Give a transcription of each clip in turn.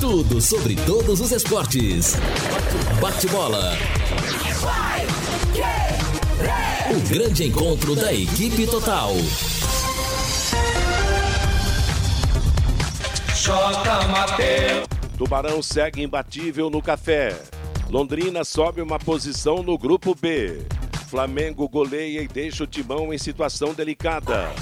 Tudo sobre todos os esportes. Bate-bola. O grande encontro da equipe total. Tubarão segue imbatível no café. Londrina sobe uma posição no grupo B. Flamengo goleia e deixa o timão em situação delicada.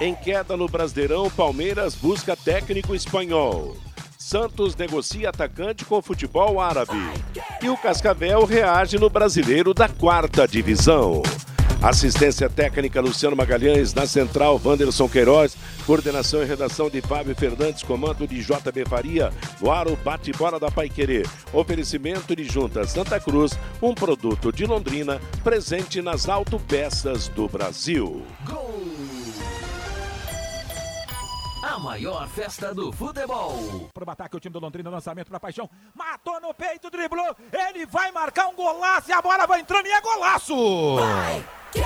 Em queda no Brasileirão, Palmeiras busca técnico espanhol. Santos negocia atacante com futebol árabe. E o Cascavel reage no brasileiro da quarta divisão. Assistência técnica Luciano Magalhães, na central Wanderson Queiroz, coordenação e redação de Fábio Fernandes, comando de JB Faria, no o bate-bola da Paiquerê. Oferecimento de Junta Santa Cruz, um produto de Londrina, presente nas autopeças do Brasil. A maior festa do futebol. Para o ataque, o time do Londrina, lançamento para Paixão. Matou no peito, driblou. Ele vai marcar um golaço e a bola vai entrando e é golaço! Vai, que...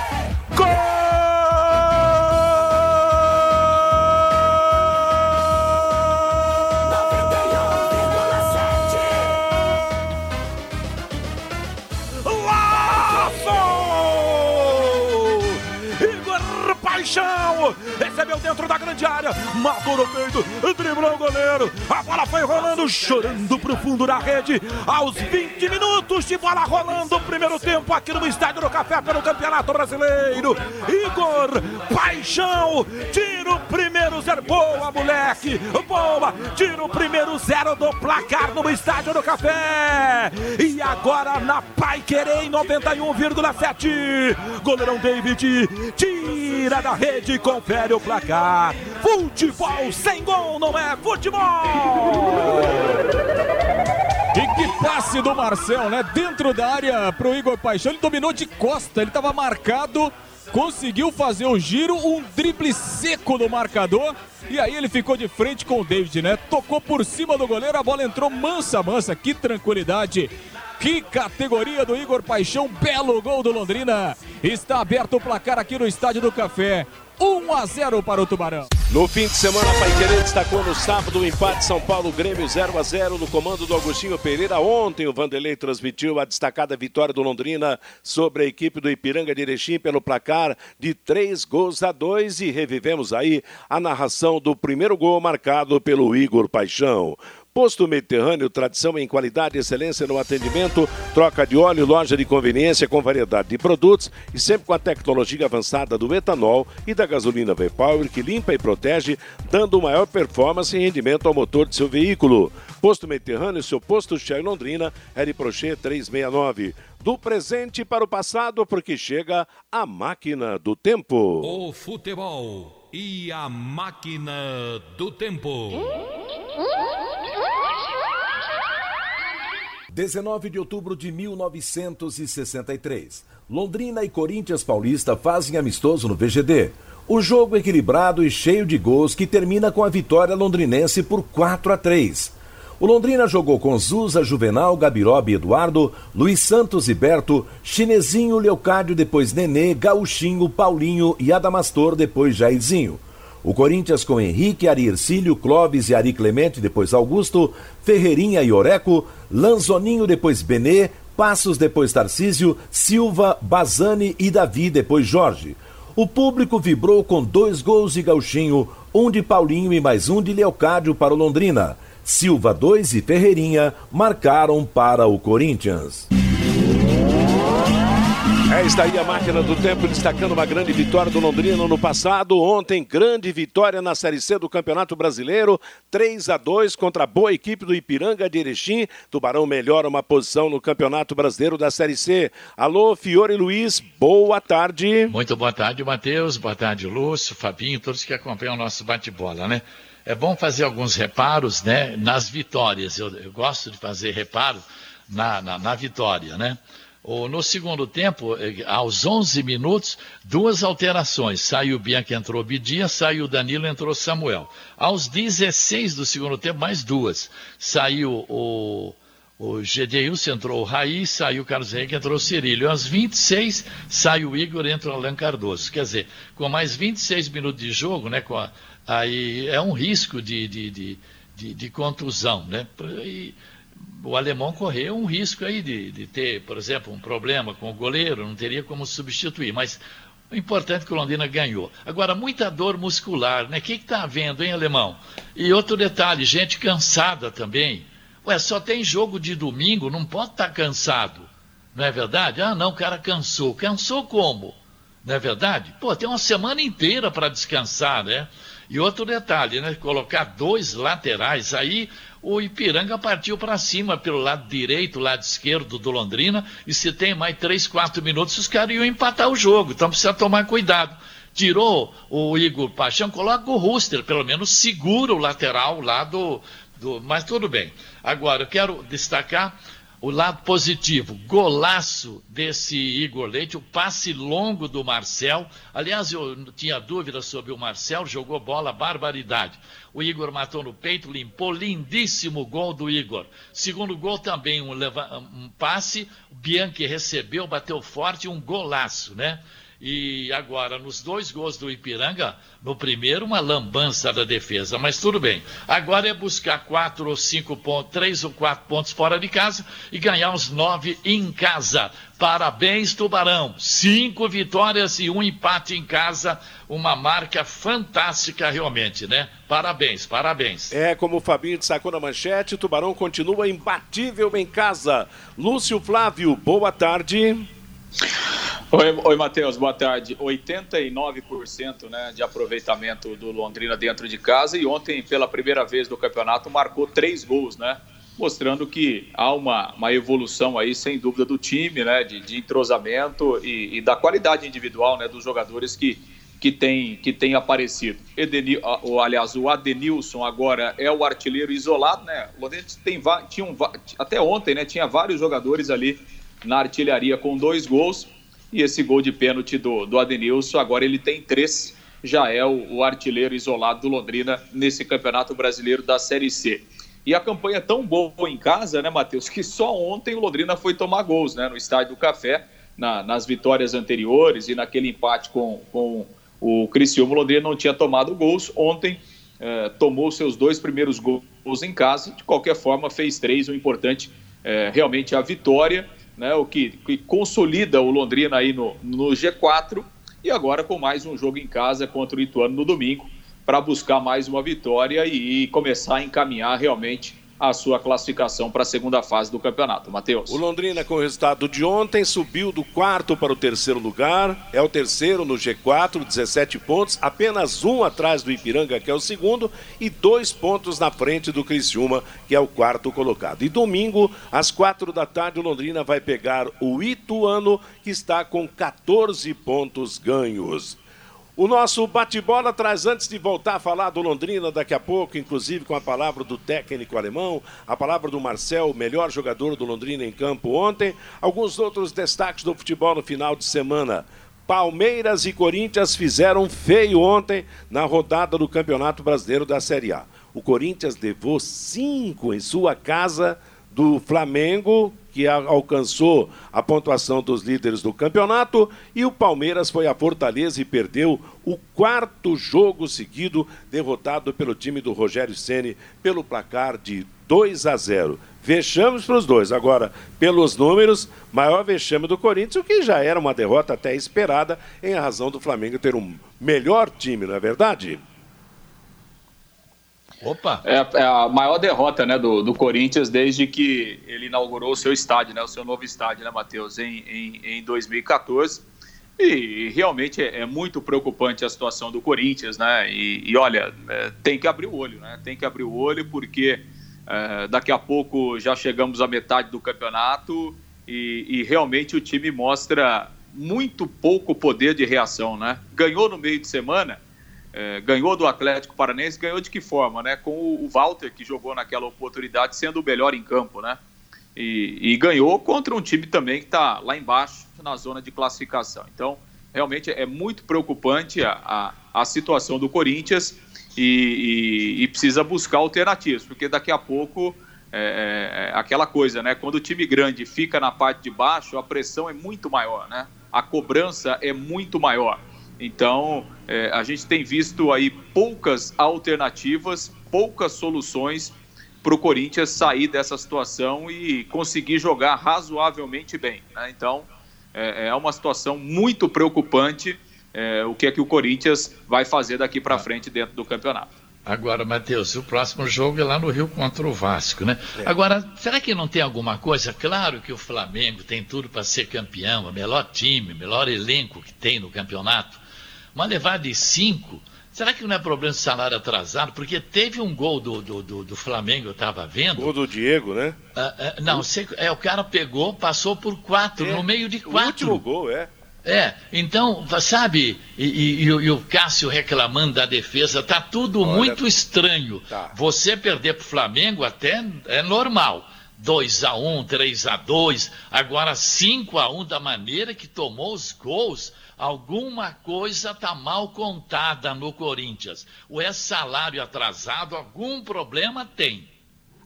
chorando pro fundo da rede, aos 20 minutos de bola rolando, primeiro tempo aqui no Estádio do Café pelo Campeonato Brasileiro, Igor Paixão, tira o primeiro zero, boa moleque, boa, tira o primeiro zero do placar no Estádio do Café, e agora na Pai Querer em 91,7, goleirão David, tira da rede e confere o placar. Futebol sem gol não é futebol! E que passe do Marcel, né? Dentro da área pro Igor Paixão. Ele dominou de costa, ele estava marcado, conseguiu fazer o giro, um drible seco no marcador. E aí ele ficou de frente com o David, né? Tocou por cima do goleiro, a bola entrou mansa, mansa. Que tranquilidade que categoria do Igor Paixão, belo gol do Londrina. Está aberto o placar aqui no Estádio do Café. 1 a 0 para o Tubarão. No fim de semana, Paiquerê destacou no sábado o empate São Paulo Grêmio 0 a 0 no comando do Agostinho Pereira. Ontem o Vanderlei transmitiu a destacada vitória do Londrina sobre a equipe do Ipiranga de Erechim pelo placar de 3 gols a 2 e revivemos aí a narração do primeiro gol marcado pelo Igor Paixão. Posto Mediterrâneo, tradição em qualidade e excelência no atendimento, troca de óleo, loja de conveniência com variedade de produtos e sempre com a tecnologia avançada do etanol e da gasolina V-Power que limpa e protege, dando maior performance e rendimento ao motor de seu veículo. Posto Mediterrâneo, seu posto Shell Londrina, Harry Prochet 369. Do presente para o passado, porque chega a máquina do tempo. O futebol e a máquina do tempo. 19 de outubro de 1963. Londrina e Corinthians Paulista fazem amistoso no VGD. O jogo equilibrado e cheio de gols que termina com a vitória londrinense por 4 a 3. O Londrina jogou com Zusa, Juvenal, Gabirobe Eduardo, Luiz Santos e Berto, Chinesinho, Leocádio, depois Nenê, Gauchinho, Paulinho e Adamastor, depois Jairzinho. O Corinthians com Henrique, Ari Ercílio, Clóvis e Ari Clemente, depois Augusto, Ferreirinha e Oreco, Lanzoninho, depois Benê, Passos, depois Tarcísio, Silva, Bazani e Davi, depois Jorge. O público vibrou com dois gols de Gauchinho, um de Paulinho e mais um de Leocádio para o Londrina. Silva 2 e Ferreirinha marcaram para o Corinthians. É, está aí a máquina do tempo destacando uma grande vitória do Londrina no passado. Ontem, grande vitória na Série C do Campeonato Brasileiro. 3 a 2 contra a boa equipe do Ipiranga de Erechim. Tubarão melhora uma posição no Campeonato Brasileiro da Série C. Alô, Fiore Luiz, boa tarde. Muito boa tarde, Matheus. Boa tarde, Lúcio, Fabinho, todos que acompanham o nosso bate-bola, né? É bom fazer alguns reparos, né? Nas vitórias. Eu, eu gosto de fazer reparo na, na, na vitória, né? No segundo tempo, eh, aos 11 minutos, duas alterações. Saiu Bianca, entrou Bidia, saiu Danilo, entrou Samuel. Aos 16 do segundo tempo, mais duas. Saiu o, o Gedeilson entrou o Raiz, saiu o Carlos Henrique, entrou o Cirílio. Às 26 sai o Igor, entra o Alan Cardoso. Quer dizer, com mais 26 minutos de jogo, né, a, aí é um risco de, de, de, de, de contusão, né? E o alemão correu um risco aí de, de ter, por exemplo, um problema com o goleiro, não teria como substituir, mas o importante é que o Londrina ganhou. Agora, muita dor muscular, né? O que está havendo, hein, alemão? E outro detalhe, gente cansada também. Ué, só tem jogo de domingo, não pode estar tá cansado. Não é verdade? Ah, não, o cara cansou. Cansou como? Não é verdade? Pô, tem uma semana inteira para descansar, né? E outro detalhe, né? Colocar dois laterais aí, o Ipiranga partiu para cima pelo lado direito, lado esquerdo do Londrina, e se tem mais três, quatro minutos, os caras iam empatar o jogo. Então precisa tomar cuidado. Tirou o Igor Paixão, coloca o Ruster, pelo menos segura o lateral lá do, do. Mas tudo bem. Agora, eu quero destacar o lado positivo, golaço desse Igor Leite, o passe longo do Marcel. Aliás, eu tinha dúvida sobre o Marcel, jogou bola, barbaridade. O Igor matou no peito, limpou, lindíssimo gol do Igor. Segundo gol também, um, um passe, Bianchi recebeu, bateu forte, um golaço, né? E agora, nos dois gols do Ipiranga, no primeiro, uma lambança da defesa, mas tudo bem. Agora é buscar quatro ou cinco pontos, três ou quatro pontos fora de casa e ganhar os nove em casa. Parabéns, Tubarão. Cinco vitórias e um empate em casa. Uma marca fantástica, realmente, né? Parabéns, parabéns. É, como o Fabinho destacou na manchete, o Tubarão continua imbatível em casa. Lúcio Flávio, boa tarde. Oi, oi Matheus, boa tarde. 89% né, de aproveitamento do Londrina dentro de casa e ontem, pela primeira vez do campeonato, marcou três gols, né? Mostrando que há uma, uma evolução aí, sem dúvida, do time, né? De, de entrosamento e, e, da qualidade individual né, dos jogadores que, que, tem, que tem aparecido. Edenil, aliás, o Adenilson agora é o artilheiro isolado, né? O Londrina tem, tinha um, até ontem, né? Tinha vários jogadores ali na artilharia com dois gols. E esse gol de pênalti do, do Adenilson, agora ele tem três, já é o, o artilheiro isolado do Londrina nesse Campeonato Brasileiro da Série C. E a campanha é tão boa em casa, né, Matheus, que só ontem o Londrina foi tomar gols, né, no Estádio do Café, na, nas vitórias anteriores e naquele empate com, com o Criciúma, o Londrina não tinha tomado gols. Ontem eh, tomou seus dois primeiros gols em casa, de qualquer forma fez três, o importante eh, realmente é a vitória né, o que, que consolida o Londrina aí no, no G4 e agora com mais um jogo em casa contra o Ituano no domingo para buscar mais uma vitória e, e começar a encaminhar realmente a sua classificação para a segunda fase do campeonato. Matheus. O Londrina, com o resultado de ontem, subiu do quarto para o terceiro lugar. É o terceiro no G4, 17 pontos, apenas um atrás do Ipiranga, que é o segundo, e dois pontos na frente do Criciúma, que é o quarto colocado. E domingo, às quatro da tarde, o Londrina vai pegar o Ituano, que está com 14 pontos ganhos. O nosso bate-bola traz, antes de voltar a falar do Londrina daqui a pouco, inclusive com a palavra do técnico alemão, a palavra do Marcel, melhor jogador do Londrina em campo ontem, alguns outros destaques do futebol no final de semana. Palmeiras e Corinthians fizeram feio ontem na rodada do Campeonato Brasileiro da Série A. O Corinthians levou cinco em sua casa do Flamengo, que alcançou a pontuação dos líderes do campeonato, e o Palmeiras foi a Fortaleza e perdeu o quarto jogo seguido, derrotado pelo time do Rogério Ceni pelo placar de 2 a 0. Vexames para os dois. Agora, pelos números, maior vexame do Corinthians, o que já era uma derrota até esperada, em razão do Flamengo ter um melhor time, não é verdade? Opa! É, é, a maior derrota né, do, do Corinthians desde que ele inaugurou o seu estádio, né, o seu novo estádio, né, Matheus, em, em, em 2014. E, realmente é, é, muito preocupante a situação do Corinthians, né? E, e olha, é, tem que abrir o olho, né? Tem que abrir o olho porque é, daqui a pouco já chegamos à metade do campeonato e, e realmente o time mostra muito pouco poder de reação, né? Ganhou no meio de semana, é, ganhou do Atlético Paranense, ganhou de que forma, né? Com o, Walter, que jogou naquela oportunidade, sendo o melhor em campo, né? E, e ganhou contra um time também que está lá embaixo, na zona de classificação. Então, realmente é muito preocupante a, a, a situação do Corinthians e, e, e, precisa buscar alternativas, porque daqui a pouco é, é, aquela coisa, né? Quando o time grande fica na parte de baixo, a pressão é muito maior, né? A cobrança é muito maior. Então, é, a gente tem visto aí poucas alternativas, poucas soluções para o Corinthians sair dessa situação e conseguir jogar razoavelmente bem. Né? Então, é, é, uma situação muito preocupante é, o que é que o Corinthians vai fazer daqui para frente dentro do campeonato. Agora, Matheus, o próximo jogo é lá no Rio contra o Vasco, né? É. Agora, será que não tem alguma coisa? Claro que o Flamengo tem tudo para ser campeão, o melhor time, o melhor elenco que tem no campeonato. Mas levar de cinco, será que não é problema de salário atrasado? Porque teve um gol do, do, do, do Flamengo, eu estava vendo. Gol do Diego, né? Ah, ah, não, sei, é, o cara pegou, passou por quatro, é, no meio de quatro. O último gol, é. É, então, sabe, e, e, e, o Cássio reclamando da defesa, tá tudo Olha, muito estranho. Tá. Você perder pro Flamengo até é normal. 2 a 1 3 a 2 agora 5 a 1 da maneira que tomou os gols. Alguma coisa tá mal contada no Corinthians. Ou é salário atrasado, algum problema tem.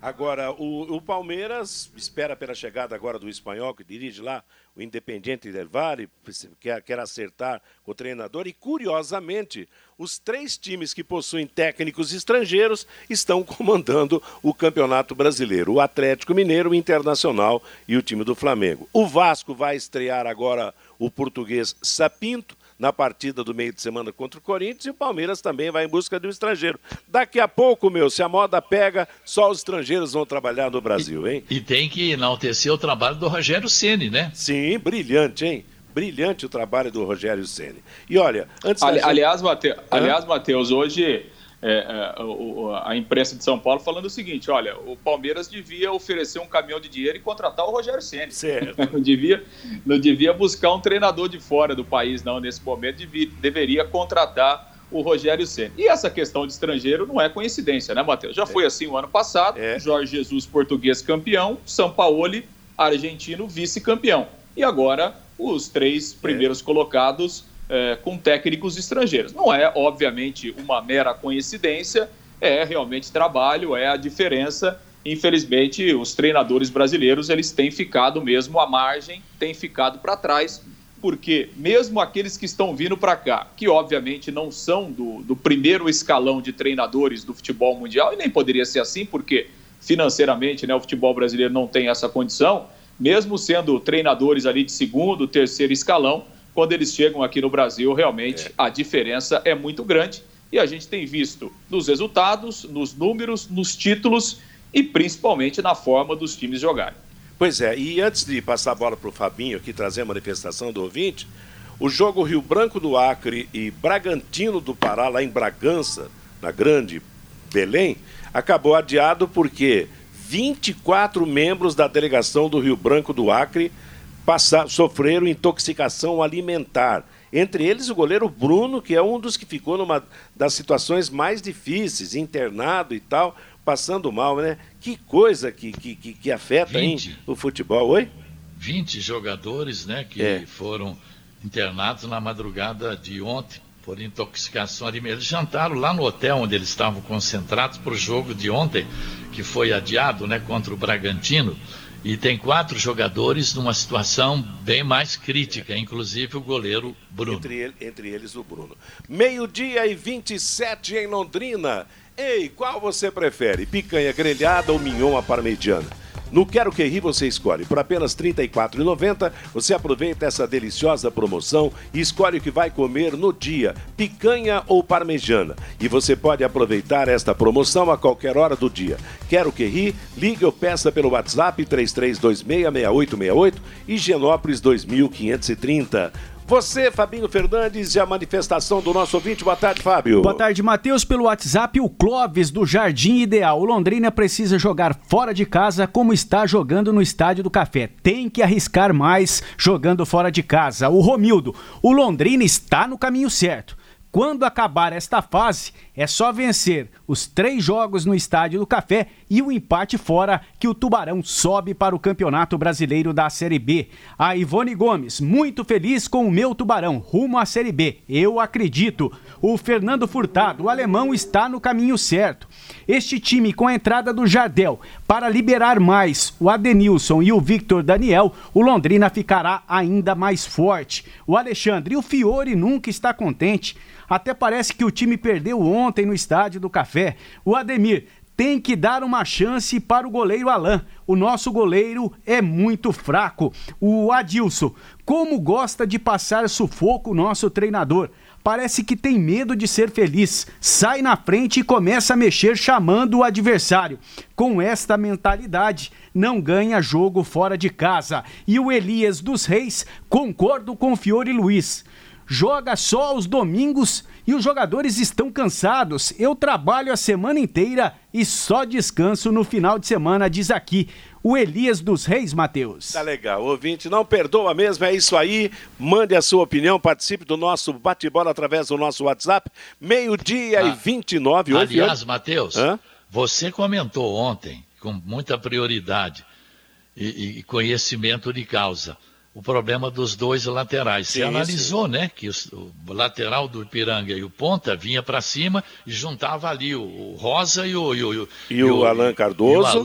Agora, o, o Palmeiras espera pela chegada agora do espanhol, que dirige lá o Independiente Del Valle, quer, quer acertar com o treinador, e curiosamente, os três times que possuem técnicos estrangeiros estão comandando o Campeonato Brasileiro: o Atlético Mineiro, o Internacional e o time do Flamengo. O Vasco vai estrear agora o português Sapinto na partida do meio de semana contra o Corinthians e o Palmeiras também vai em busca de um estrangeiro. Daqui a pouco, meu, se a moda pega, só os estrangeiros vão trabalhar no Brasil, hein? E, e tem que enaltecer o trabalho do Rogério Ceni, né? Sim, brilhante, hein? Brilhante o trabalho do Rogério Ceni. E olha, antes Ali, gente... aliás, Mateus, aliás, Matheus, hoje é, é, o, a imprensa de São Paulo falando o seguinte: olha, o Palmeiras devia oferecer um caminhão de dinheiro e contratar o Rogério Ceni. não devia, não devia buscar um treinador de fora do país, não. Nesse momento devia, deveria contratar o Rogério Ceni. E essa questão de estrangeiro não é coincidência, né, Matheus? Já é. foi assim o ano passado. É. Jorge Jesus, português campeão, São Paulo, argentino, vice-campeão. E agora os três primeiros é. colocados é, com técnicos estrangeiros. Não é, obviamente, uma mera coincidência, é realmente trabalho, é a diferença. Infelizmente, os treinadores brasileiros eles têm ficado mesmo à margem, têm ficado para trás, porque mesmo aqueles que estão vindo para cá, que obviamente não são do, do primeiro escalão de treinadores do futebol mundial, e nem poderia ser assim, porque financeiramente né, o futebol brasileiro não tem essa condição, mesmo sendo treinadores ali de segundo, terceiro escalão, quando eles chegam aqui no Brasil, realmente é. a diferença é muito grande. E a gente tem visto nos resultados, nos números, nos títulos e principalmente na forma dos times jogarem. Pois é, e antes de passar a bola para o Fabinho aqui trazer a manifestação do ouvinte, o jogo Rio Branco do Acre e Bragantino do Pará, lá em Bragança, na grande Belém, acabou adiado porque 24 membros da delegação do Rio Branco do Acre passar, sofreram intoxicação alimentar. Entre eles o goleiro Bruno, que é um dos que ficou numa das situações mais difíceis, internado e tal, passando mal, né? Que coisa que, que, que, afeta hein, o futebol. Oi? 20 jogadores né, que é. foram internados na madrugada de ontem por intoxicação alimentar. Eles jantaram lá no hotel onde eles estavam concentrados para o jogo de ontem, que foi adiado né, contra o Bragantino. E tem quatro jogadores numa situação bem mais crítica, inclusive o goleiro Bruno. Entre, ele, entre eles o Bruno. Meio-dia e 27 em Londrina. Ei, qual você prefere? Picanha grelhada ou mignon à parmegiana? No Quero Que Ri você escolhe. Por apenas R$ 34,90 você aproveita essa deliciosa promoção e escolhe o que vai comer no dia, picanha ou parmejana. E você pode aproveitar esta promoção a qualquer hora do dia. Quero Que Ri? Ligue ou peça pelo WhatsApp 33266868 e Genópolis 2530. Você, Fabinho Fernandes, e a manifestação do nosso ouvinte. Boa tarde, Fábio. Boa tarde, Matheus. Pelo WhatsApp, o Clóvis do Jardim Ideal. O Londrina precisa jogar fora de casa como está jogando no Estádio do Café. Tem que arriscar mais jogando fora de casa. O Romildo, o Londrina está no caminho certo Quando acabar esta fase, é só vencer os três jogos no Estádio do Café e o empate fora que o Tubarão sobe para o Campeonato Brasileiro da Série B. A Ivone Gomes, muito feliz com o meu Tubarão, rumo à Série B. Eu acredito. O Fernando Furtado, o alemão, está no caminho certo. Este time, com a entrada do Jardel, para liberar mais o Adenilson e o Victor Daniel, o Londrina ficará ainda mais forte. O Alexandre o Fiore nunca está contente. Até parece que o time perdeu ontem no estádio do Café. O Ademir tem que dar uma chance para o goleiro Alain. O nosso goleiro é muito fraco. O Adilson, como gosta de passar sufoco o nosso treinador. Parece que tem medo de ser feliz. Sai na frente e começa a mexer chamando o adversário. Com esta mentalidade, não ganha jogo fora de casa. E o Elias dos Reis, concordo com o Fiore Luiz joga só aos domingos e os jogadores estão cansados. Eu trabalho a semana inteira e só descanso no final de semana, diz aqui o Elias dos Reis, Matheus. Tá legal. Ouvinte, não perdoa mesmo, é isso aí. Mande a sua opinião, participe do nosso bate-bola através do nosso WhatsApp, meio-dia ah, e 29. Aliás, Matheus, você comentou ontem, com muita prioridade e, e conhecimento de causa o problema dos dois laterais. Você analisou, sim. né, que o, o, lateral do Ipiranga e o ponta vinha para cima e juntava ali o, o Rosa e o e o, e e o Alan Cardoso.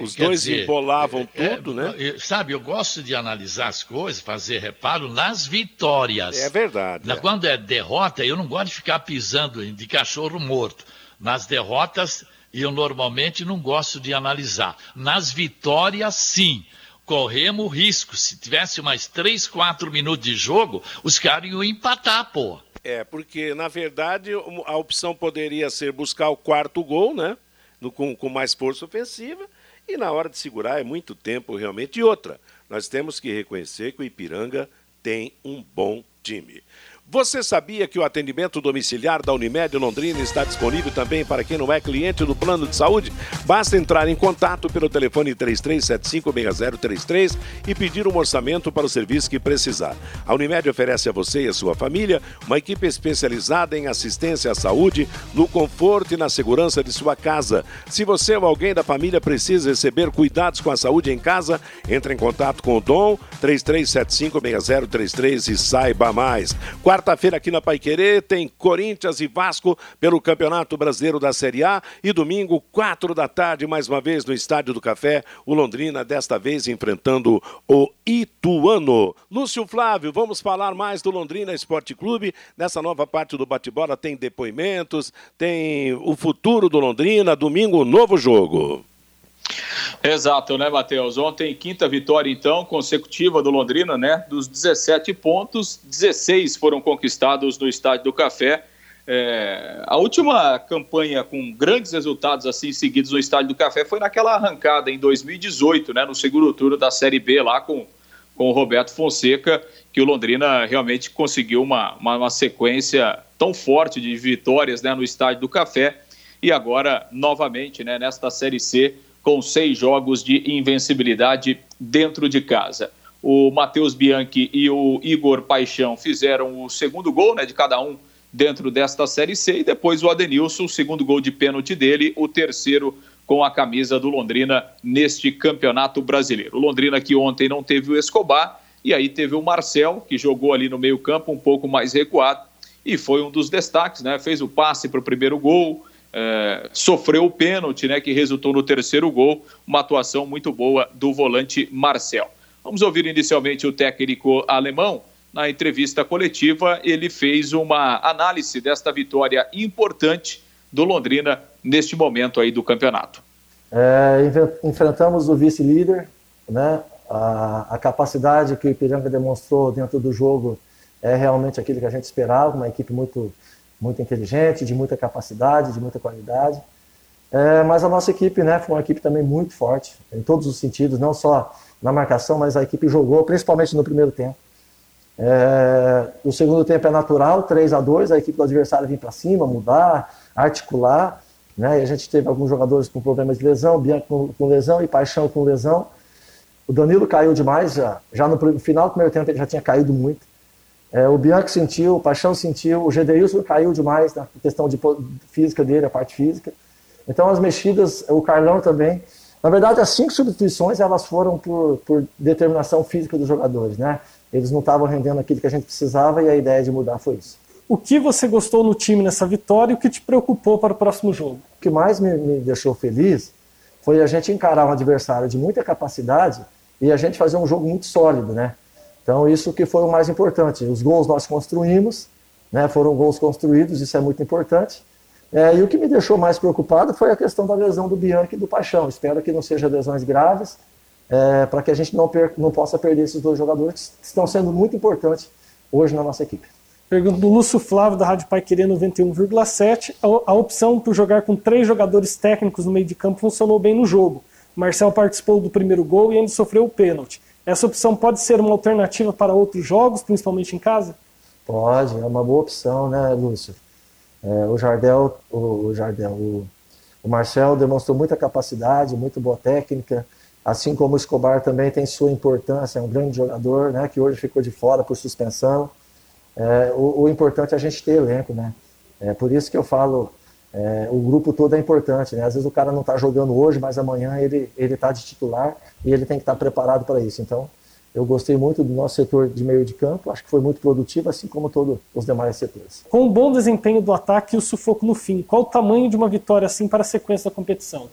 Os Quer dois dizer, embolavam é, tudo, né? Sabe, eu gosto de analisar as coisas, fazer reparo nas vitórias. É verdade. Na, é. Quando é derrota, eu não gosto de ficar pisando de cachorro morto. Nas derrotas, eu normalmente não gosto de analisar. Nas vitórias, sim corremos risco. Se tivesse mais 3, 4 minutos de jogo, os caras iam empatar, pô. É, porque na verdade a opção poderia ser buscar o quarto gol, né? No, com, com mais força ofensiva. E na hora de segurar é muito tempo realmente. E outra, nós temos que reconhecer que o Ipiranga tem um bom time. Você sabia que o atendimento domiciliar da Unimed Londrina está disponível também para quem não é cliente do plano de saúde? Basta entrar em contato pelo telefone 33756033 e pedir um orçamento para o serviço que precisar. A Unimed oferece a você e a sua família uma equipe especializada em assistência à saúde, no conforto e na segurança de sua casa. Se você ou alguém da família precisa receber cuidados com a saúde em casa, entre em contato com o Dom 33756033 e saiba mais. Quarta Quarta-feira aqui na Paiquerê tem Corinthians e Vasco pelo Campeonato Brasileiro da Série A e domingo, quatro da tarde, mais uma vez no Estádio do Café, o Londrina desta vez enfrentando o Ituano. Lúcio Flávio, vamos falar mais do Londrina Esporte Clube. Nessa nova parte do bate-bola tem depoimentos, tem o futuro do Londrina, domingo, novo jogo. Exato, né, Matheus? Ontem, quinta vitória, então, consecutiva do Londrina, né? Dos 17 pontos, 16 foram conquistados no Estádio do Café. É, a última campanha com grandes resultados assim seguidos no Estádio do Café foi naquela arrancada em 2018, né? No segundo turno da Série B, lá com, com o Roberto Fonseca, que o Londrina realmente conseguiu uma, uma, uma sequência tão forte de vitórias né, no Estádio do Café. E agora, novamente, né, nesta Série C, com seis jogos de invencibilidade dentro de casa. O Matheus Bianchi e o Igor Paixão fizeram o segundo gol né, de cada um dentro desta Série C e depois o Adenilson, o segundo gol de pênalti dele, o terceiro com a camisa do Londrina neste Campeonato Brasileiro. O Londrina que ontem não teve o Escobar e aí teve o Marcel, que jogou ali no meio campo um pouco mais recuado e foi um dos destaques, né? Fez o passe para o primeiro gol, é, sofreu o pênalti, né, que resultou no terceiro gol, uma atuação muito boa do volante Marcel. Vamos ouvir inicialmente o técnico alemão. Na entrevista coletiva, ele fez uma análise desta vitória importante do Londrina neste momento aí do campeonato. É, enfrentamos o vice-líder, né? A, a, capacidade que o Ipiranga demonstrou dentro do jogo é realmente aquilo que a gente esperava, uma equipe muito muito inteligente, de muita capacidade, de muita qualidade. É, mas a nossa equipe né, foi uma equipe também muito forte, em todos os sentidos, não só na marcação, mas a equipe jogou, principalmente no primeiro tempo. É, o segundo tempo é natural, 3 a 2 a equipe do adversário vir para cima, mudar, articular. Né, e a gente teve alguns jogadores com problemas de lesão, Bianco com, com lesão e Paixão com lesão. O Danilo caiu demais já, já no final do primeiro tempo ele já tinha caído muito. É, o Bianchi sentiu, o Paixão sentiu, o Gedeilson caiu demais na questão de física dele, a parte física. Então as mexidas, o Carlão também. Na verdade, as cinco substituições elas foram por, por determinação física dos jogadores, né? Eles não estavam rendendo aquilo que a gente precisava e a ideia de mudar foi isso. O que você gostou no time nessa vitória e o que te preocupou para o próximo jogo? O que mais me, me deixou feliz foi a gente encarar um adversário de muita capacidade e a gente fazer um jogo muito sólido, né? Então isso que foi o mais importante. Os gols nós construímos, né? Foram gols construídos, isso é muito importante. É, e o que me deixou mais preocupado foi a questão da lesão do Bianchi e do Paixão. Espero que não sejam lesões graves, é, para que a gente não, não possa perder esses dois jogadores que estão sendo muito importantes hoje na nossa equipe. Pergunta do Lúcio Flávio, da Rádio Pai Querer 91,7. A opção por jogar com três jogadores técnicos no meio de campo funcionou bem no jogo. Marcel participou do primeiro gol e ainda sofreu o pênalti. Essa opção pode ser uma alternativa para outros jogos, principalmente em casa? Pode, é uma boa opção, né, Lúcio? É, o Jardel, o, o Jardel, o, o, Marcel demonstrou muita capacidade, muito boa técnica, assim como o Escobar também tem sua importância, é um grande jogador, né, que hoje ficou de fora por suspensão. É, o, o, importante é a gente ter elenco, né? É por isso que eu falo, é, o grupo todo é importante, né? Às vezes o cara não está jogando hoje, mas amanhã ele ele está de titular e ele tem que estar tá preparado para isso. Então, eu gostei muito do nosso setor de meio de campo, acho que foi muito produtivo, assim como todos os demais setores. Com o bom desempenho do ataque e o sufoco no fim, qual o tamanho de uma vitória assim para a sequência da competição?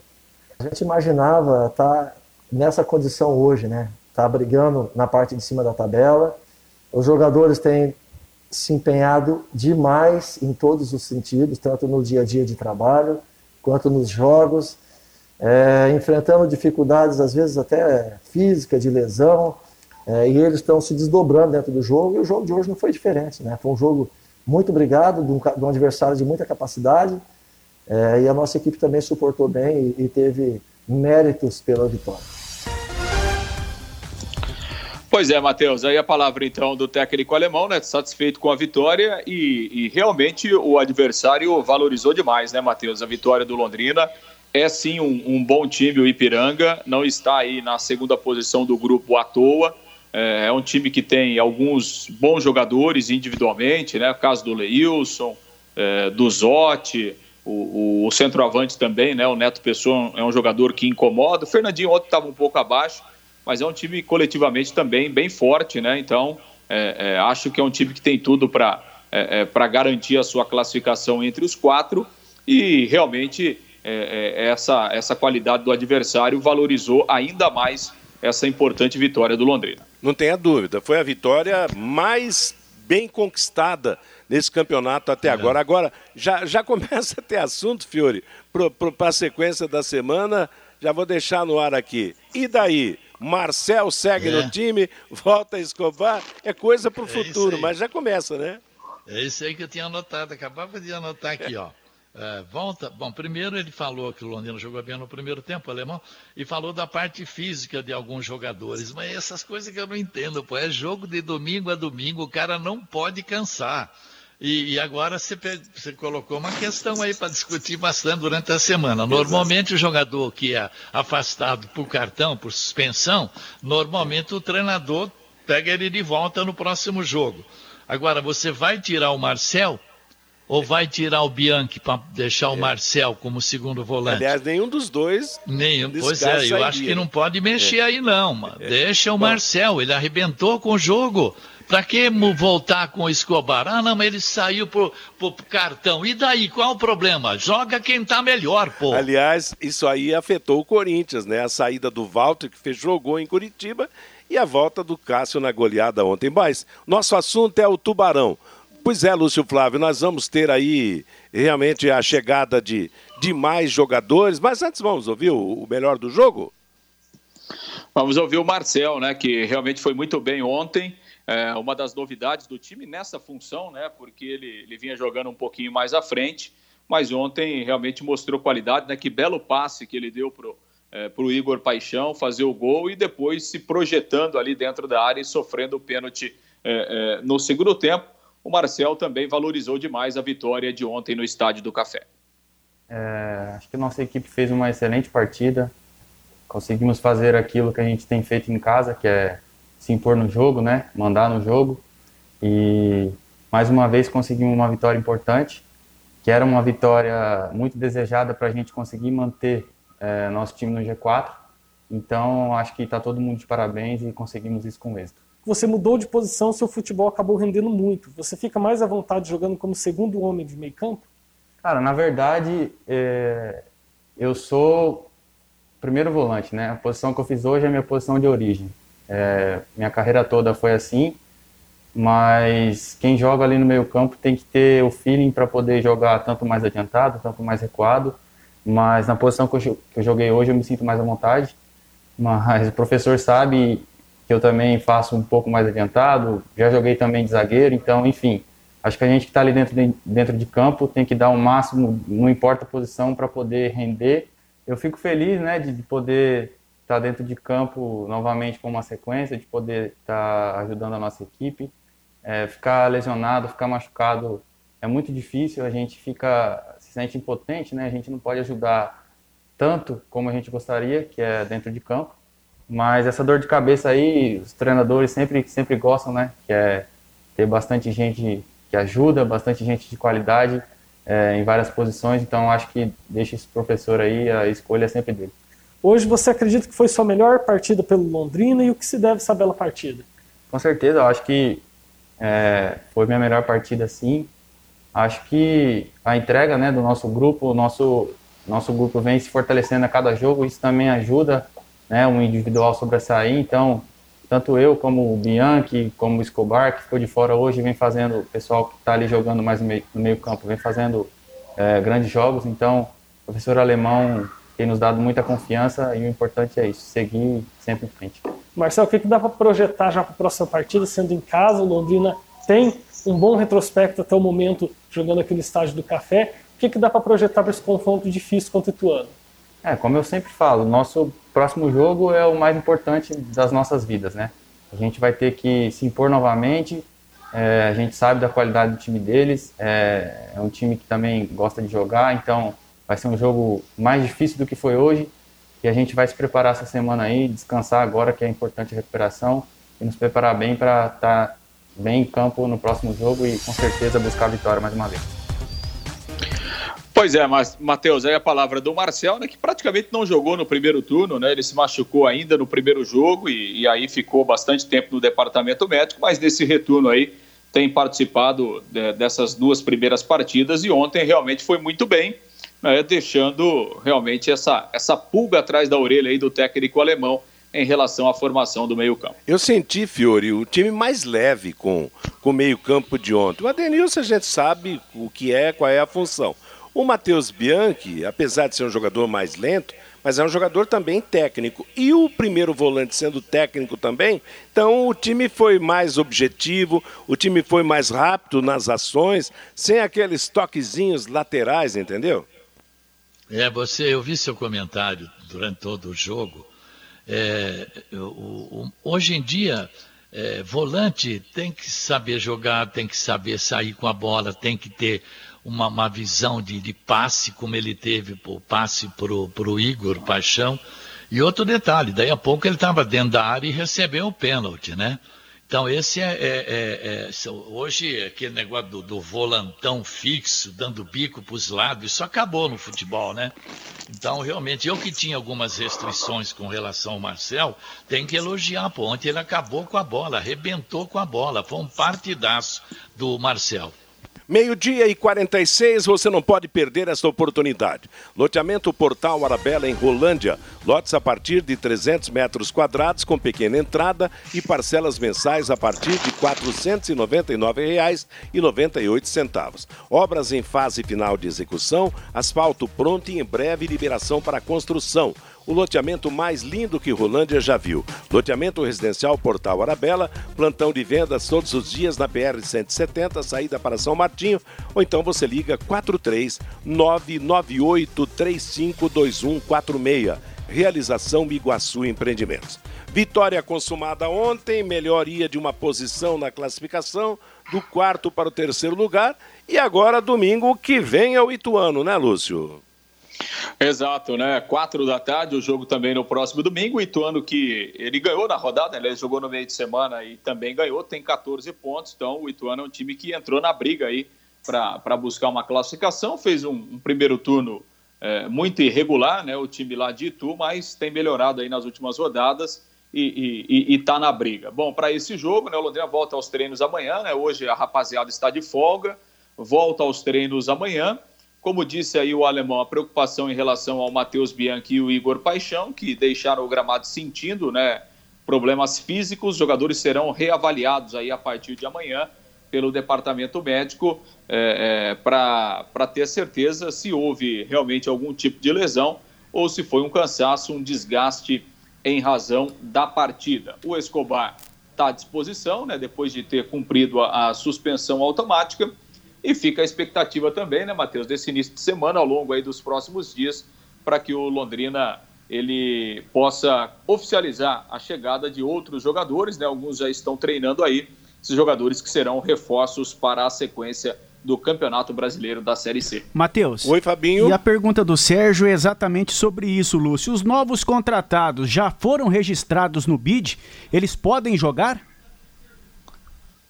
A gente imaginava estar tá nessa condição hoje, né? Tá brigando na parte de cima da tabela. Os jogadores têm se empenhado demais em todos os sentidos, tanto no dia a dia de trabalho quanto nos jogos, é, enfrentando dificuldades às vezes até física, de lesão, é, e eles estão se desdobrando dentro do jogo, e o jogo de hoje não foi diferente. Né? Foi um jogo muito obrigado, de um, de um adversário de muita capacidade, é, e a nossa equipe também suportou bem e, e teve méritos pela vitória. Pois é, Matheus, aí a palavra então do técnico alemão, né? Satisfeito com a vitória e, e realmente o adversário valorizou demais, né, Matheus? A vitória do Londrina é sim um, um, bom time, o Ipiranga, não está aí na segunda posição do grupo à toa. É, é um time que tem alguns bons jogadores individualmente, né? O caso do Leilson, é, do Zotti, o, o, centroavante também, né? O Neto Pessoa é um jogador que incomoda. O Fernandinho ontem estava um pouco abaixo, mas é um time coletivamente também bem forte, né? Então, é, é, acho que é um time que tem tudo para é, é garantir a sua classificação entre os quatro e realmente é, é, essa, essa qualidade do adversário valorizou ainda mais essa importante vitória do Londrina. Não tenha dúvida, foi a vitória mais bem conquistada nesse campeonato até agora. Agora, já, já começa a ter assunto, Fiore, para a sequência da semana. Já vou deixar no ar aqui. E daí? Marcel segue é. no time, volta a Escobar. É coisa para o é futuro, mas já começa, né? É isso aí que eu tinha anotado. Acabava de anotar aqui, ó. É, volta. Bom, primeiro ele falou que o Londrina jogou bem no primeiro tempo, o alemão, e falou da parte física de alguns jogadores. Mas essas coisas que eu não entendo, pô. É jogo de domingo a domingo, o cara não pode cansar. E, e agora você, você, colocou uma questão aí para discutir bastante durante a semana. Normalmente o jogador que é afastado por cartão, por suspensão, normalmente o treinador pega ele de volta no próximo jogo. Agora, você vai tirar o Marcel ou vai tirar o Bianchi para deixar o é. Marcel como segundo volante? Aliás, nenhum dos dois. Nenhum. Pois é, eu acho que não pode mexer é. aí, não. Mano. É. Deixa o Bom. Marcel, ele arrebentou com o jogo. Para que voltar com o Escobar? Ah, não, mas ele saiu pro, pro cartão. E daí, qual o problema? Joga quem tá melhor, pô. Aliás, isso aí afetou o Corinthians, né? A saída do Walter, que fez, jogou em Curitiba, e a volta do Cássio na goleada ontem. Mas nosso assunto é o Tubarão. Pois é, Lúcio Flávio, nós vamos ter aí realmente a chegada de, de mais jogadores, mas antes vamos ouvir o, o melhor do jogo? Vamos ouvir o Marcel, né, que realmente foi muito bem ontem. É uma das novidades do time nessa função, né, porque ele, ele vinha jogando um pouquinho mais à frente, mas ontem realmente mostrou qualidade, né, que belo passe que ele deu pro é, para o Igor Paixão fazer o gol e depois se projetando ali dentro da área e sofrendo o pênalti é, é, no segundo tempo o Marcel também valorizou demais a vitória de ontem no Estádio do Café. É, acho que nossa equipe fez uma excelente partida. Conseguimos fazer aquilo que a gente tem feito em casa, que é se impor no jogo, né? Mandar no jogo. e mais uma vez conseguimos uma vitória importante, que era uma vitória muito desejada para a gente conseguir manter é, nosso time no G4. Então, acho que está todo mundo de parabéns e conseguimos isso com êxito. Você mudou de posição, seu futebol acabou rendendo muito. Você fica mais à vontade jogando como segundo homem de meio campo? Cara, na verdade, é, eu sou primeiro volante, né? A posição que eu fiz hoje é a minha posição de origem. É, minha carreira toda foi assim, mas quem joga ali no meio campo tem que ter o feeling para poder jogar tanto mais adiantado, tanto mais recuado. Mas na posição que eu, que eu joguei hoje eu me sinto mais à vontade. Mas o professor sabe que eu também faço um pouco mais adiantado, já joguei também de zagueiro, então, enfim, acho que a gente que está ali dentro de, dentro de campo tem que dar o máximo, não importa a posição, para poder render. Eu fico feliz, né, de, de poder estar tá dentro de campo novamente com uma sequência, de poder estar tá ajudando a nossa equipe. É, ficar lesionado, ficar machucado é muito difícil, a gente fica se sente impotente, né? A gente não pode ajudar tanto como a gente gostaria, que é dentro de campo. Mas essa dor de cabeça aí, os treinadores sempre, sempre gostam, né? Que é ter bastante gente que ajuda, bastante gente de qualidade é, em várias posições. Então, acho que deixa esse professor aí, a escolha é sempre dele. Hoje, você acredita que foi sua melhor partida pelo Londrina e o que se deve saber da partida? Com certeza, eu acho que é, foi minha melhor partida, sim. Acho que a entrega né, do nosso grupo, o nosso, nosso grupo vem se fortalecendo a cada jogo, isso também ajuda né, um individual sobressair. Então, tanto eu como o Bianchi, como o Escobar, que ficou de fora hoje, vem fazendo, o pessoal que está ali jogando mais no meio, no meio campo, vem fazendo é, grandes jogos. Então, o professor alemão tem nos dado muita confiança e o importante é isso, seguir sempre em frente. Marcelo, o que, que dá para projetar já para a próxima partida, sendo em casa, o Londrina tem um bom retrospecto até o momento jogando aqui no estádio do Café. O que, que dá para projetar para esse confronto difícil contra o Ituano? É, como eu sempre falo, nosso próximo jogo é o mais importante das nossas vidas, né? A gente vai ter que se impor novamente. É, a gente sabe da qualidade do time deles. É, é, um time que também gosta de jogar, então vai ser um jogo mais difícil do que foi hoje. E a gente vai se preparar essa semana aí, descansar agora, que é importante a recuperação, e nos preparar bem para estar tá bem em campo no próximo jogo e com certeza buscar a vitória mais uma vez. Pois é, mas Matheus, aí a palavra do Marcel, né, que praticamente não jogou no primeiro turno, né? Ele se machucou ainda no primeiro jogo e, e aí ficou bastante tempo no departamento médico, mas nesse retorno aí tem participado de, dessas duas primeiras partidas e ontem realmente foi muito bem, né, deixando realmente essa, essa pulga atrás da orelha aí do técnico alemão em relação à formação do meio-campo. Eu senti, Fiore, o time mais leve com, com o meio-campo de ontem. O Adenilson a gente sabe o que é, qual é a função. O Matheus Bianchi, apesar de ser um jogador mais lento, mas é um jogador também técnico. E o primeiro volante sendo técnico também, então o time foi mais objetivo, o time foi mais rápido nas ações, sem aqueles toquezinhos laterais, entendeu? É, você, eu vi seu comentário durante todo o jogo. É, o, o, hoje em dia, é, volante tem que saber jogar, tem que saber sair com a bola, tem que ter uma, uma visão de, de, passe, como ele teve o passe para o Igor Paixão. E outro detalhe, daí a pouco ele estava dentro da área e recebeu o pênalti, né? Então esse é, é, é, é hoje aquele negócio do, do, volantão fixo, dando bico para os lados, isso acabou no futebol, né? Então realmente eu que tinha algumas restrições com relação ao Marcel, tem que elogiar, pô, ontem ele acabou com a bola, arrebentou com a bola, foi um partidaço do Marcel. Meio-dia e 46, você não pode perder esta oportunidade. Loteamento Portal Arabella em Rolândia. Lotes a partir de 300 metros quadrados com pequena entrada e parcelas mensais a partir de R$ 499,98. Obras em fase final de execução, asfalto pronto e em breve liberação para construção o loteamento mais lindo que Rolândia já viu. Loteamento residencial Portal Arabella, plantão de vendas todos os dias na BR 170, saída para São Martinho, ou então você liga 43 998 352146. Realização Miguaçu Empreendimentos. Vitória consumada ontem, melhoria de uma posição na classificação, do quarto para o terceiro lugar, e agora domingo que vem é o Ituano, né, Lúcio? Exato, né? Quatro da tarde, o jogo também no próximo domingo. O Ituano que ele ganhou na rodada, ele jogou no meio de semana e também ganhou, tem 14 pontos. Então o Ituano é um time que entrou na briga aí para buscar uma classificação. Fez um, um primeiro turno é, muito irregular, né? O time lá de Itu, mas tem melhorado aí nas últimas rodadas e está na briga. Bom, para esse jogo, né? O Londrina volta aos treinos amanhã, né? Hoje a rapaziada está de folga, volta aos treinos amanhã. Como disse aí o alemão, a preocupação em relação ao Matheus Bianchi e o Igor Paixão, que deixaram o gramado sentindo né, problemas físicos. Os jogadores serão reavaliados aí a partir de amanhã pelo departamento médico é, é, para ter certeza se houve realmente algum tipo de lesão ou se foi um cansaço, um desgaste em razão da partida. O Escobar está à disposição, né, depois de ter cumprido a, a suspensão automática e fica a expectativa também, né, Matheus, desse início de semana, ao longo aí dos próximos dias, para que o Londrina ele possa oficializar a chegada de outros jogadores, né? Alguns já estão treinando aí, esses jogadores que serão reforços para a sequência do Campeonato Brasileiro da Série C. Matheus. Oi, Fabinho. E a pergunta do Sérgio é exatamente sobre isso, Lúcio. Os novos contratados já foram registrados no BID? Eles podem jogar?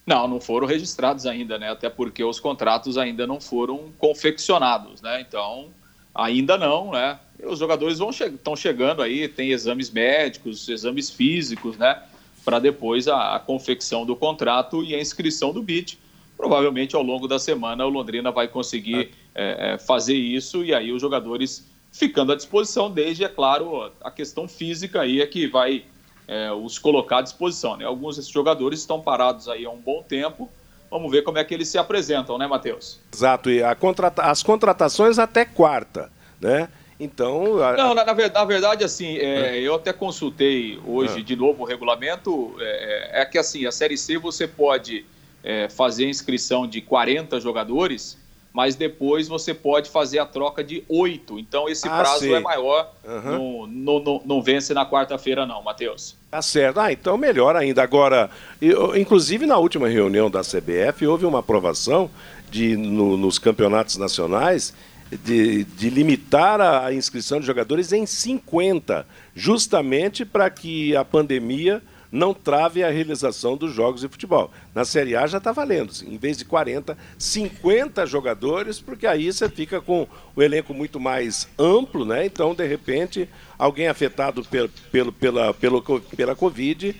Não, não foram registrados ainda, né? Até porque os contratos ainda não foram confeccionados, né? Então, ainda não, né? Os jogadores vão che estão chegando aí, tem exames médicos, exames físicos, né? Para depois a, a, confecção do contrato e a inscrição do BID. Provavelmente ao longo da semana o Londrina vai conseguir é. É, fazer isso e aí os jogadores ficando à disposição, desde, é claro, a questão física aí é que vai é, os colocar à disposição. Né? Alguns desses jogadores estão parados aí há um bom tempo. Vamos ver como é que eles se apresentam, né, Matheus? Exato, e contrata as contratações até quarta, né? Então. A... Não, na, na, verdade, na, verdade, assim, é, é. eu até consultei hoje é. de novo o regulamento. É, é, que assim, a Série C você pode é, fazer inscrição de 40 jogadores mas depois você pode fazer a troca de oito. Então esse ah, prazo sim. é maior. Uhum. Não, não, não, vence na quarta-feira, não, Matheus. Tá certo. Ah, então melhor ainda. Agora, eu, inclusive na última reunião da CBF, houve uma aprovação de, no, nos campeonatos nacionais de, de, limitar a inscrição de jogadores em 50, justamente para que a pandemia não trave a realização dos jogos de futebol. Na Série A já está valendo, em vez de 40, 50 jogadores, porque aí você fica com o elenco muito mais amplo, né? Então, de repente, alguém afetado pelo, pelo, pela, pelo, pela Covid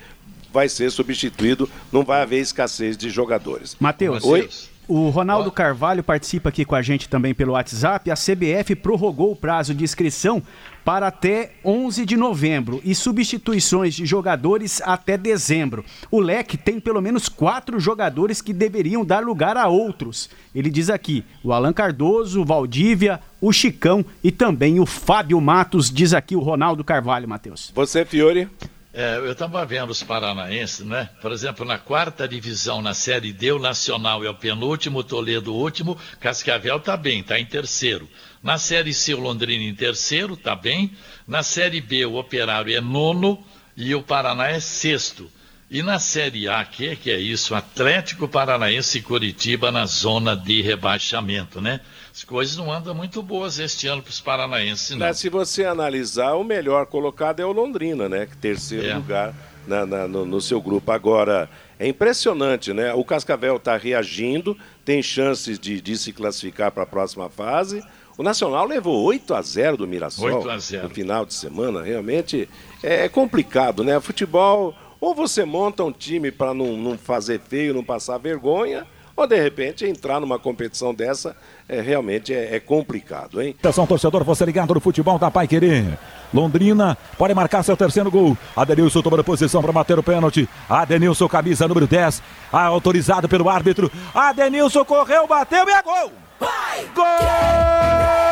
vai ser substituído, não vai haver escassez de jogadores. Matheus. Oi? O Ronaldo Carvalho participa aqui com a gente também pelo WhatsApp. A CBF prorrogou o prazo de inscrição para até 11 de novembro e substituições de jogadores até dezembro. O leque tem pelo menos quatro jogadores que deveriam dar lugar a outros. Ele diz aqui: o Alan Cardoso, o Valdívia, o Chicão e também o Fábio Matos, diz aqui o Ronaldo Carvalho, Matheus. Você, Fiore? É, eu estava vendo os paranaenses, né? Por exemplo, na quarta divisão, na Série D, o Nacional é o penúltimo, o Toledo o último, Cascavel está bem, está em terceiro. Na Série C, o Londrina em terceiro, está bem. Na Série B, o Operário é nono e o Paraná é sexto. E na Série A, que, que é isso? Atlético Paranaense e Curitiba na zona de rebaixamento, né? As coisas não andam muito boas este ano para os paranaenses, não. É, se você analisar, o melhor colocado é o Londrina, né? Terceiro é. lugar na, na, no, no, seu grupo. Agora, é impressionante, né? O Cascavel está reagindo, tem chances de, de se classificar para a próxima fase. O Nacional levou 8 a 0 do Mirassol no final de semana. Realmente é, é complicado, né? Futebol, ou você monta um time para não, não fazer feio, não passar vergonha, ou de repente entrar numa competição dessa é, realmente é, é, complicado, hein? Atenção, torcedor, você ligado no futebol da Pai Querer. Londrina pode marcar seu terceiro gol. Adenilson tomando posição para bater o pênalti. Adenilson, camisa número 10, autorizado pelo árbitro. Adenilson correu, bateu e é gol! Vai! Gol!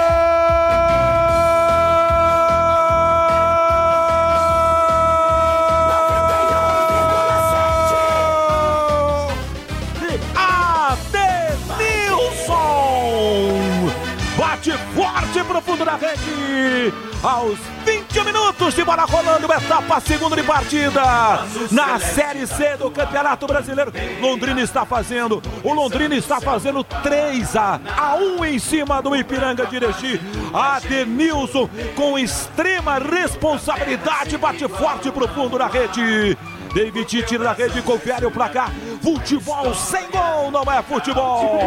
Fundo da rede. Aos 20 minutos de bola rolando, etapa segunda de partida. Na Série C do Campeonato Brasileiro. Londrina está fazendo, o Londrina está fazendo 3 a, a 1 em cima do Ipiranga de Erechim. Adenilson com extrema responsabilidade bate forte pro fundo da rede. David tira da rede, confere o placar. Futebol sem gol não é futebol.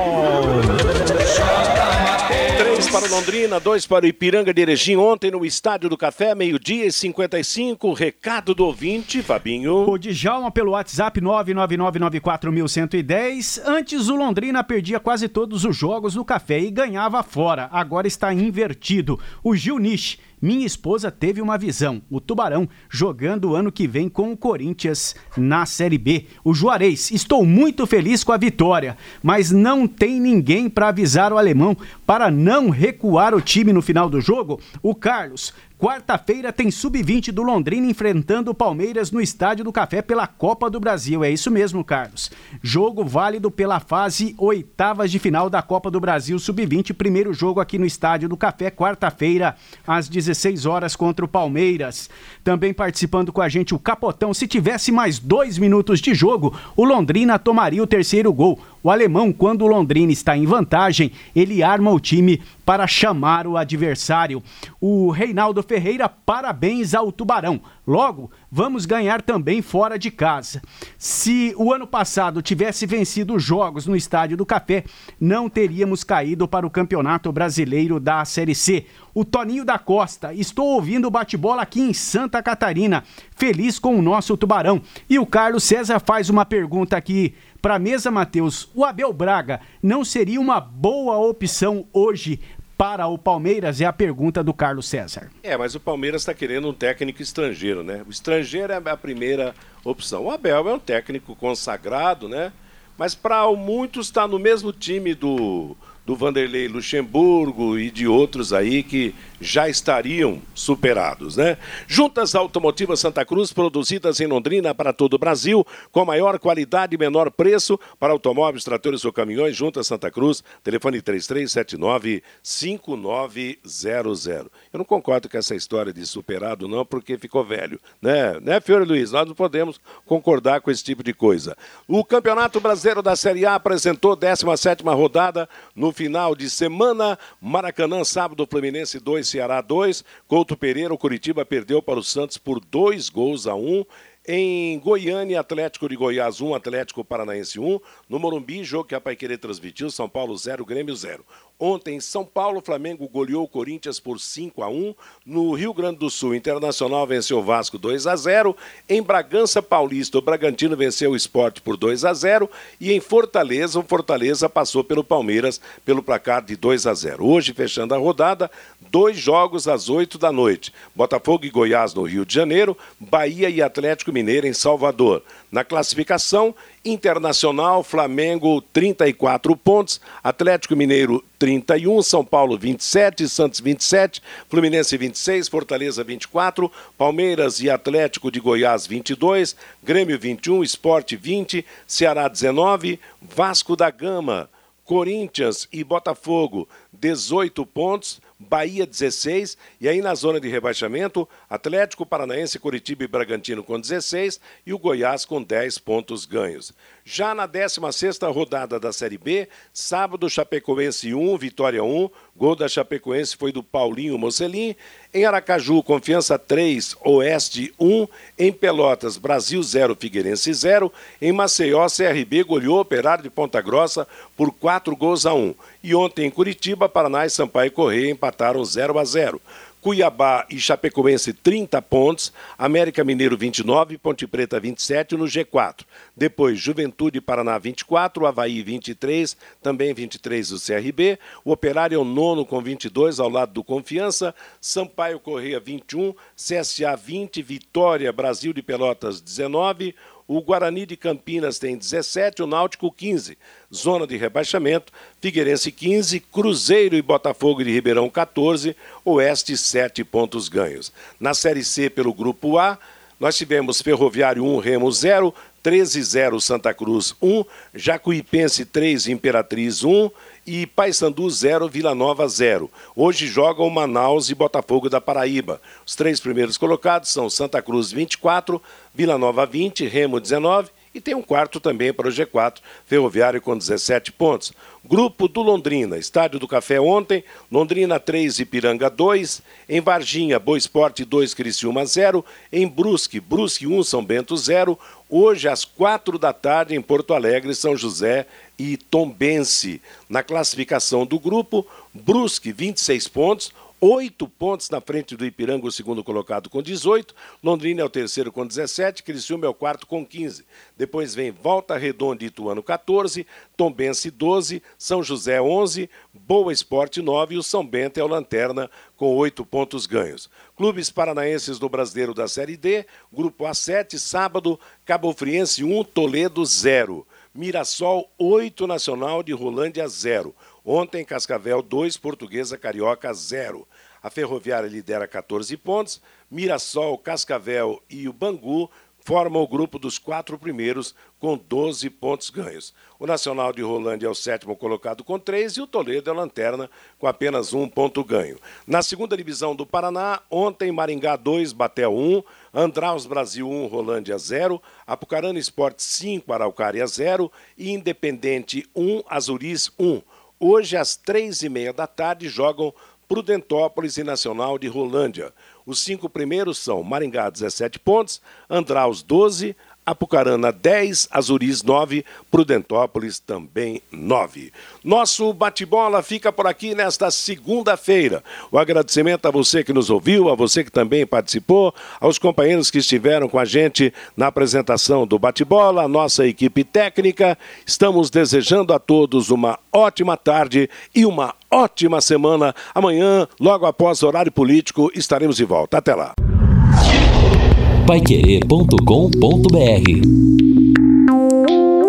Três para Londrina, dois para o Ipiranga de Erechim. Ontem no Estádio do Café, meio-dia e 55. Recado do ouvinte, Fabinho. O Djalma pelo WhatsApp 999941110. Antes o Londrina perdia quase todos os jogos no Café e ganhava fora. Agora está invertido. O Gil Nish minha esposa teve uma visão: o Tubarão jogando o ano que vem com o Corinthians na Série B. O Juarez, estou muito feliz com a vitória, mas não tem ninguém para avisar o alemão para não recuar o time no final do jogo. O Carlos, Quarta-feira tem sub-20 do Londrina enfrentando o Palmeiras no Estádio do Café pela Copa do Brasil. É isso mesmo, Carlos. Jogo válido pela fase oitavas de final da Copa do Brasil sub-20. Primeiro jogo aqui no Estádio do Café, quarta-feira, às 16 horas contra o Palmeiras. Também participando com a gente o Capotão. Se tivesse mais dois minutos de jogo, o Londrina tomaria o terceiro gol. O alemão, quando o Londrina está em vantagem, ele arma o time para chamar o adversário. O Reinaldo Ferreira, parabéns ao Tubarão. Logo, vamos ganhar também fora de casa. Se o ano passado tivesse vencido os jogos no Estádio do Café, não teríamos caído para o Campeonato Brasileiro da Série C. O Toninho da Costa, estou ouvindo o bate-bola aqui em Santa Catarina, feliz com o nosso Tubarão. E o Carlos César faz uma pergunta aqui para a mesa, Matheus. O Abel Braga não seria uma boa opção hoje para o Palmeiras? É a pergunta do Carlos César. É, mas o Palmeiras está querendo um técnico estrangeiro, né? O estrangeiro é a primeira opção. O Abel é um técnico consagrado, né? Mas para muitos está no mesmo time do do Vanderlei Luxemburgo e de outros aí que já estariam superados, né? Juntas Automotivas Santa Cruz, produzidas em Londrina para todo o Brasil, com maior qualidade e menor preço para automóveis, tratores ou caminhões. Juntas Santa Cruz, telefone 3379-5900. Eu não concordo com essa história de superado, não, porque ficou velho, né? Né, Fiore Luiz? Nós não podemos concordar com esse tipo de coisa. O Campeonato Brasileiro da Série A apresentou 17 rodada no final de semana. Maracanã, sábado, Fluminense 2, Ceará 2. Couto Pereira, o Curitiba perdeu para o Santos por dois gols a um. Em Goiânia, Atlético de Goiás 1, Atlético Paranaense 1. No Morumbi, jogo que a Paiquerê transmitiu, São Paulo 0, Grêmio 0. Ontem, São Paulo, Flamengo goleou o Corinthians por 5 a 1. No Rio Grande do Sul, Internacional venceu o Vasco 2 a 0. Em Bragança Paulista, o Bragantino venceu o Esporte por 2 a 0. E em Fortaleza, o Fortaleza passou pelo Palmeiras pelo placar de 2 a 0. Hoje, fechando a rodada, dois jogos às 8 da noite. Botafogo e Goiás no Rio de Janeiro, Bahia e Atlético Mineiro em Salvador. Na classificação, Internacional, Flamengo 34 pontos, Atlético Mineiro 31, São Paulo 27, Santos 27, Fluminense 26, Fortaleza 24, Palmeiras e Atlético de Goiás 22, Grêmio 21, Esporte 20, Ceará 19, Vasco da Gama, Corinthians e Botafogo 18 pontos. Bahia 16, e aí na zona de rebaixamento, Atlético Paranaense, Curitiba e Bragantino com 16 e o Goiás com 10 pontos ganhos. Já na 16ª rodada da Série B, sábado Chapecoense 1, Vitória 1, gol da Chapecoense foi do Paulinho Mocelin. Em Aracaju, Confiança 3, Oeste 1. Em Pelotas, Brasil 0, Figueirense 0. Em Maceió, CRB goleou Operário de Ponta Grossa por 4 gols a 1. E ontem em Curitiba, Paraná e Sampaio Correia empataram 0 a 0. Cuiabá e Chapecoense 30 pontos, América Mineiro 29, Ponte Preta 27 no G4. Depois Juventude Paraná 24, Havaí 23, também 23 o CRB, o Operário é o nono com 22 ao lado do Confiança, Sampaio Correia 21, CSA 20, Vitória Brasil de Pelotas 19, o Guarani de Campinas tem 17, o Náutico 15. Zona de rebaixamento, Figueirense 15, Cruzeiro e Botafogo de Ribeirão 14, Oeste 7 pontos ganhos. Na Série C pelo Grupo A, nós tivemos Ferroviário 1, Remo 0, 13-0 Santa Cruz 1, Jacuipense 3, Imperatriz 1 e Paysandu 0, Vila Nova 0. Hoje jogam Manaus e Botafogo da Paraíba. Os três primeiros colocados são Santa Cruz 24, Vila Nova 20, Remo 19 e tem um quarto também para o G4, Ferroviário com 17 pontos. Grupo do Londrina, Estádio do Café ontem, Londrina 3, Ipiranga 2, em Varginha, Boa Esporte 2, Criciúma 0, em Brusque, Brusque 1, São Bento 0, hoje às 4 da tarde em Porto Alegre, São José e Tombense. Na classificação do grupo, Brusque 26 pontos, oito pontos na frente do Ipiranga, o segundo colocado com 18. Londrina é o terceiro com 17. Criciúma é o quarto com 15. Depois vem Volta Redonda e Ituano 14. Tombense 12. São José 11. Boa Esporte 9. E o São Bento é o lanterna com oito pontos ganhos. Clubes paranaenses do Brasileiro da Série D. Grupo A7, sábado. Cabo Friense 1. Toledo 0. Mirassol 8, Nacional de Rolândia 0. Ontem, Cascavel 2, Portuguesa Carioca 0. A Ferroviária lidera 14 pontos. Mirassol, Cascavel e o Bangu formam o grupo dos quatro primeiros com 12 pontos ganhos. O Nacional de Rolândia é o sétimo colocado com três e o Toledo é a lanterna com apenas um ponto ganho. Na segunda divisão do Paraná, ontem Maringá 2, Batel 1, Andraus Brasil 1, Rolândia 0, Apucarana Esporte 5, Araucária 0 e Independente 1, Azuris 1. Hoje, às três e meia da tarde, jogam Prudentópolis e Nacional de Rolândia. Os cinco primeiros são Maringá, 17 pontos, Andraus, 12, Apucarana 10, Azuris 9, Prudentópolis também 9. Nosso bate-bola fica por aqui nesta segunda-feira. O agradecimento a você que nos ouviu, a você que também participou, aos companheiros que estiveram com a gente na apresentação do bate-bola, a nossa equipe técnica. Estamos desejando a todos uma ótima tarde e uma ótima semana. Amanhã, logo após o horário político, estaremos de volta. Até lá paiquerê.com.br